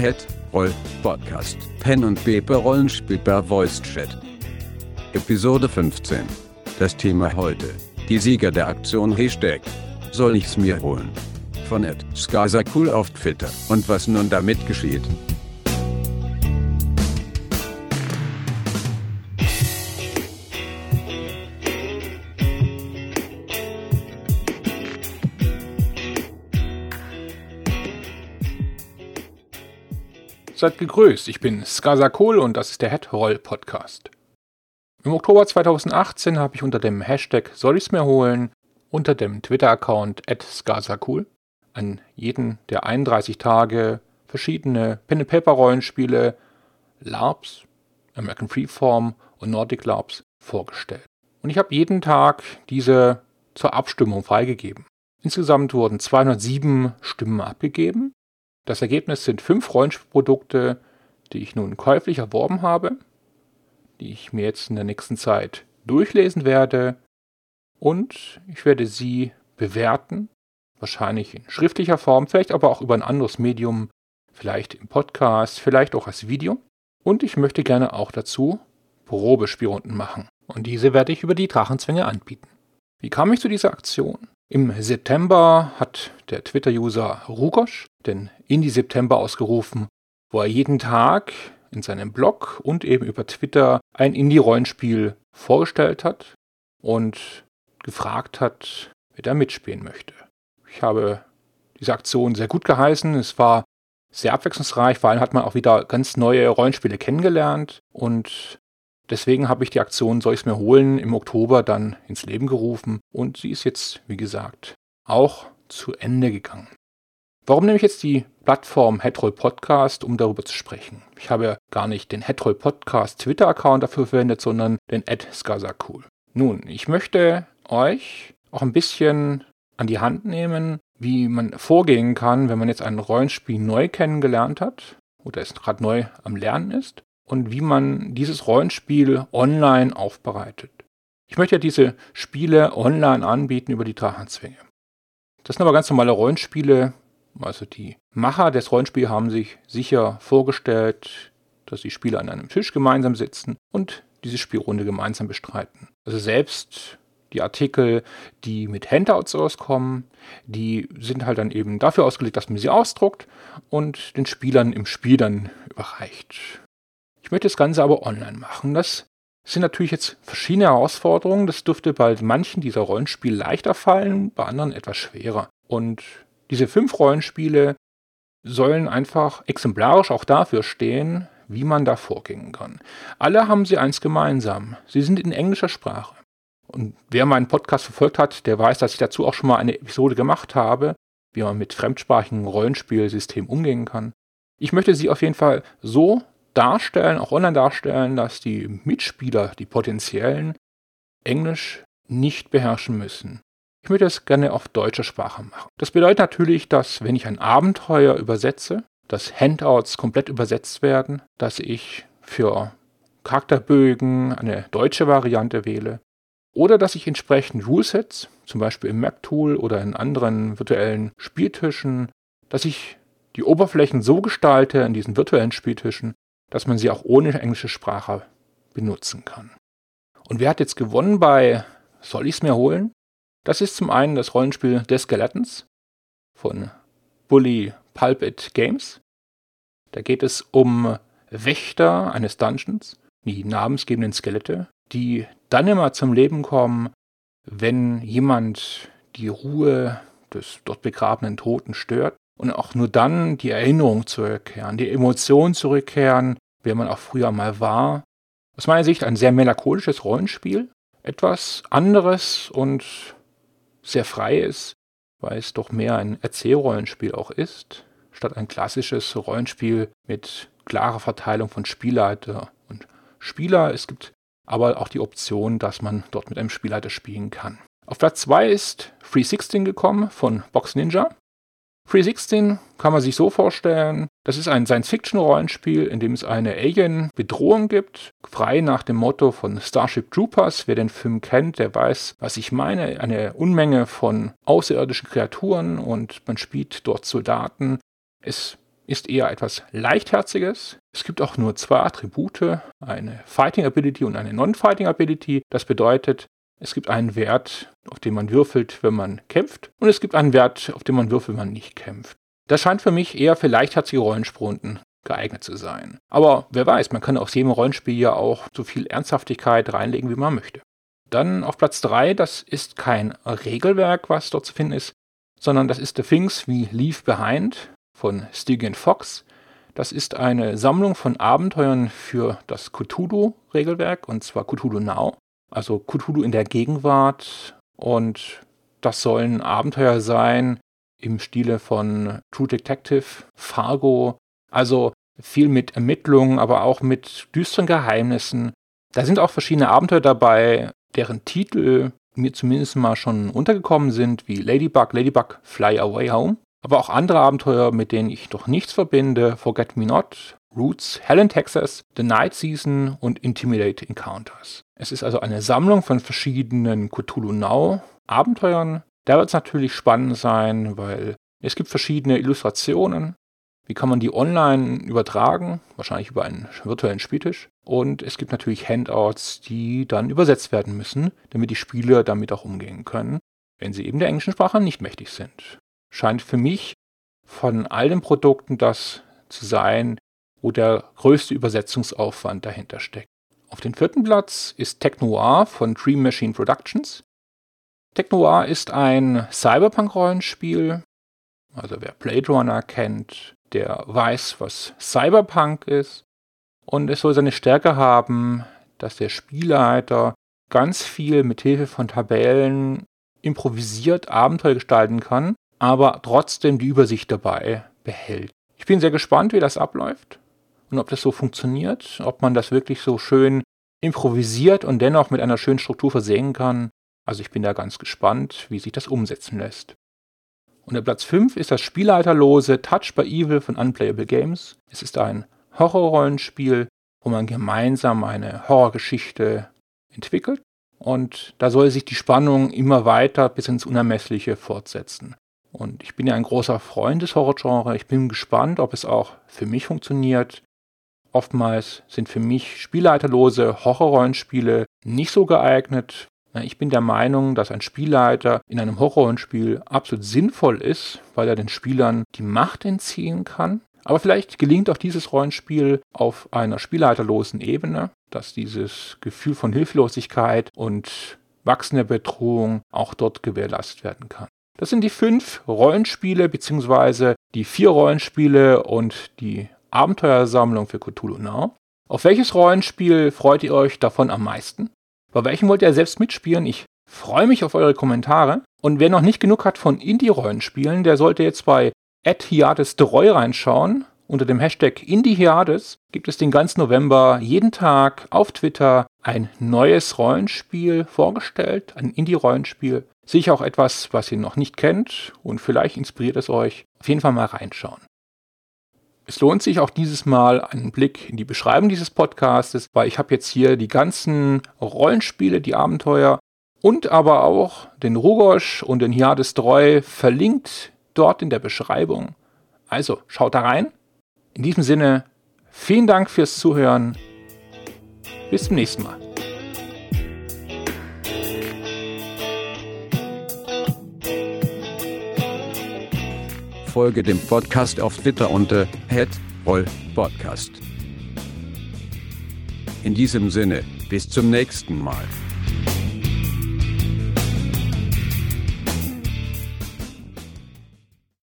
Head Roll Podcast Pen und Paper Rollenspiel per Voice Chat. Episode 15. Das Thema heute. Die Sieger der Aktion Hashtag. Soll ich's mir holen? Von Ed Skaza Cool auf Twitter. Und was nun damit geschieht. Seid gegrüßt, ich bin Skasakol und das ist der Headroll Podcast. Im Oktober 2018 habe ich unter dem Hashtag Soll ich's mir holen unter dem Twitter-Account @skasakul an jeden der 31 Tage verschiedene Pen-and-Paper-Rollenspiele, LARPs, American Freeform und Nordic LARPs vorgestellt. Und ich habe jeden Tag diese zur Abstimmung freigegeben. Insgesamt wurden 207 Stimmen abgegeben das Ergebnis sind fünf Rollenspielprodukte, die ich nun käuflich erworben habe, die ich mir jetzt in der nächsten Zeit durchlesen werde und ich werde sie bewerten, wahrscheinlich in schriftlicher Form, vielleicht aber auch über ein anderes Medium, vielleicht im Podcast, vielleicht auch als Video. Und ich möchte gerne auch dazu Probespielrunden machen. Und diese werde ich über die Drachenzwänge anbieten. Wie kam ich zu dieser Aktion? Im September hat der Twitter-User Rugosch den Indie-September ausgerufen, wo er jeden Tag in seinem Blog und eben über Twitter ein Indie-Rollenspiel vorgestellt hat und gefragt hat, wer da mitspielen möchte. Ich habe diese Aktion sehr gut geheißen. Es war sehr abwechslungsreich, vor allem hat man auch wieder ganz neue Rollenspiele kennengelernt und Deswegen habe ich die Aktion Soll ich es mir holen im Oktober dann ins Leben gerufen und sie ist jetzt, wie gesagt, auch zu Ende gegangen. Warum nehme ich jetzt die Plattform Headroll Podcast, um darüber zu sprechen? Ich habe gar nicht den Headroll Podcast Twitter-Account dafür verwendet, sondern den Cool. Nun, ich möchte euch auch ein bisschen an die Hand nehmen, wie man vorgehen kann, wenn man jetzt ein Rollenspiel neu kennengelernt hat oder es gerade neu am Lernen ist und wie man dieses Rollenspiel online aufbereitet. Ich möchte ja diese Spiele online anbieten über die Drachenzwänge. Das sind aber ganz normale Rollenspiele. Also die Macher des Rollenspiels haben sich sicher vorgestellt, dass die Spieler an einem Tisch gemeinsam sitzen und diese Spielrunde gemeinsam bestreiten. Also selbst die Artikel, die mit Handouts rauskommen, die sind halt dann eben dafür ausgelegt, dass man sie ausdruckt und den Spielern im Spiel dann überreicht. Ich möchte das Ganze aber online machen. Das sind natürlich jetzt verschiedene Herausforderungen. Das dürfte bei manchen dieser Rollenspiele leichter fallen, bei anderen etwas schwerer. Und diese fünf Rollenspiele sollen einfach exemplarisch auch dafür stehen, wie man da vorgehen kann. Alle haben sie eins gemeinsam. Sie sind in englischer Sprache. Und wer meinen Podcast verfolgt hat, der weiß, dass ich dazu auch schon mal eine Episode gemacht habe, wie man mit fremdsprachigen Rollenspielsystemen umgehen kann. Ich möchte sie auf jeden Fall so darstellen, auch online darstellen, dass die Mitspieler, die potenziellen, Englisch nicht beherrschen müssen. Ich möchte das gerne auf deutscher Sprache machen. Das bedeutet natürlich, dass wenn ich ein Abenteuer übersetze, dass Handouts komplett übersetzt werden, dass ich für Charakterbögen eine deutsche Variante wähle oder dass ich entsprechend Rulesets, zum Beispiel im Map-Tool oder in anderen virtuellen Spieltischen, dass ich die Oberflächen so gestalte in diesen virtuellen Spieltischen, dass man sie auch ohne englische Sprache benutzen kann. Und wer hat jetzt gewonnen bei Soll ich's mir holen? Das ist zum einen das Rollenspiel des Skeletons von Bully Pulpit Games. Da geht es um Wächter eines Dungeons, die namensgebenden Skelette, die dann immer zum Leben kommen, wenn jemand die Ruhe des dort begrabenen Toten stört und auch nur dann die Erinnerung zurückkehren, die Emotionen zurückkehren, wer man auch früher mal war. Aus meiner Sicht ein sehr melancholisches Rollenspiel, etwas anderes und sehr freies, weil es doch mehr ein Erzählrollenspiel auch ist, statt ein klassisches Rollenspiel mit klarer Verteilung von Spielleiter und Spieler. Es gibt aber auch die Option, dass man dort mit einem Spielleiter spielen kann. Auf Platz 2 ist Free 16 gekommen von Box Ninja. 316 kann man sich so vorstellen, das ist ein Science-Fiction-Rollenspiel, in dem es eine Alien-Bedrohung gibt, frei nach dem Motto von Starship Troopers. Wer den Film kennt, der weiß, was ich meine. Eine Unmenge von außerirdischen Kreaturen und man spielt dort Soldaten. Es ist eher etwas Leichtherziges. Es gibt auch nur zwei Attribute, eine Fighting Ability und eine Non-Fighting Ability. Das bedeutet, es gibt einen Wert, auf den man würfelt, wenn man kämpft, und es gibt einen Wert, auf den man würfelt, wenn man nicht kämpft. Das scheint für mich eher für leichtherzige Rollensprunden geeignet zu sein. Aber wer weiß, man kann aus jedem Rollenspiel ja auch so viel Ernsthaftigkeit reinlegen, wie man möchte. Dann auf Platz 3, das ist kein Regelwerk, was dort zu finden ist, sondern das ist The Things We Leave Behind von Stygian Fox. Das ist eine Sammlung von Abenteuern für das Cthulhu-Regelwerk, und zwar Cthulhu Now, also Cthulhu in der Gegenwart. Und das sollen Abenteuer sein im Stile von True Detective, Fargo, also viel mit Ermittlungen, aber auch mit düsteren Geheimnissen. Da sind auch verschiedene Abenteuer dabei, deren Titel mir zumindest mal schon untergekommen sind, wie Ladybug, Ladybug, Fly Away Home. Aber auch andere Abenteuer, mit denen ich noch nichts verbinde, Forget Me Not, Roots, Hell in Texas, The Night Season und Intimidate Encounters. Es ist also eine Sammlung von verschiedenen Cthulhu Now Abenteuern. Da wird es natürlich spannend sein, weil es gibt verschiedene Illustrationen, wie kann man die online übertragen? Wahrscheinlich über einen virtuellen Spieltisch. Und es gibt natürlich Handouts, die dann übersetzt werden müssen, damit die Spieler damit auch umgehen können, wenn sie eben der englischen Sprache nicht mächtig sind. Scheint für mich von all den Produkten das zu sein, wo der größte Übersetzungsaufwand dahinter steckt. Auf dem vierten Platz ist Tech Noir von Dream Machine Productions. Tech Noir ist ein Cyberpunk-Rollenspiel. Also wer Blade Runner kennt, der weiß, was Cyberpunk ist. Und es soll seine Stärke haben, dass der Spielleiter ganz viel mit Hilfe von Tabellen improvisiert Abenteuer gestalten kann, aber trotzdem die Übersicht dabei behält. Ich bin sehr gespannt, wie das abläuft und ob das so funktioniert, ob man das wirklich so schön improvisiert und dennoch mit einer schönen Struktur versehen kann. Also ich bin da ganz gespannt, wie sich das umsetzen lässt. Und der Platz 5 ist das spielleiterlose Touch by Evil von Unplayable Games. Es ist ein Horrorrollenspiel, wo man gemeinsam eine Horrorgeschichte entwickelt. Und da soll sich die Spannung immer weiter bis ins Unermessliche fortsetzen. Und ich bin ja ein großer Freund des Horrorgenres. Ich bin gespannt, ob es auch für mich funktioniert. Oftmals sind für mich spielleiterlose Horrorrollenspiele nicht so geeignet, ich bin der Meinung, dass ein Spielleiter in einem Horrorspiel absolut sinnvoll ist, weil er den Spielern die Macht entziehen kann. Aber vielleicht gelingt auch dieses Rollenspiel auf einer spielleiterlosen Ebene, dass dieses Gefühl von Hilflosigkeit und wachsender Bedrohung auch dort gewährleistet werden kann. Das sind die fünf Rollenspiele beziehungsweise die vier Rollenspiele und die Abenteuersammlung für Cthulhu Now. Auf welches Rollenspiel freut ihr euch davon am meisten? Bei welchem wollt ihr selbst mitspielen? Ich freue mich auf eure Kommentare. Und wer noch nicht genug hat von Indie-Rollenspielen, der sollte jetzt bei @hiades3 reinschauen. Unter dem Hashtag IndieHiades gibt es den ganzen November jeden Tag auf Twitter ein neues Rollenspiel vorgestellt, ein Indie-Rollenspiel. Sicher auch etwas, was ihr noch nicht kennt und vielleicht inspiriert es euch. Auf jeden Fall mal reinschauen. Es lohnt sich auch dieses Mal einen Blick in die Beschreibung dieses Podcastes, weil ich habe jetzt hier die ganzen Rollenspiele, die Abenteuer und aber auch den Rugosch und den Hiades Dreu verlinkt dort in der Beschreibung. Also schaut da rein. In diesem Sinne, vielen Dank fürs Zuhören. Bis zum nächsten Mal. Folge dem Podcast auf Twitter unter @rollpodcast. In diesem Sinne, bis zum nächsten Mal.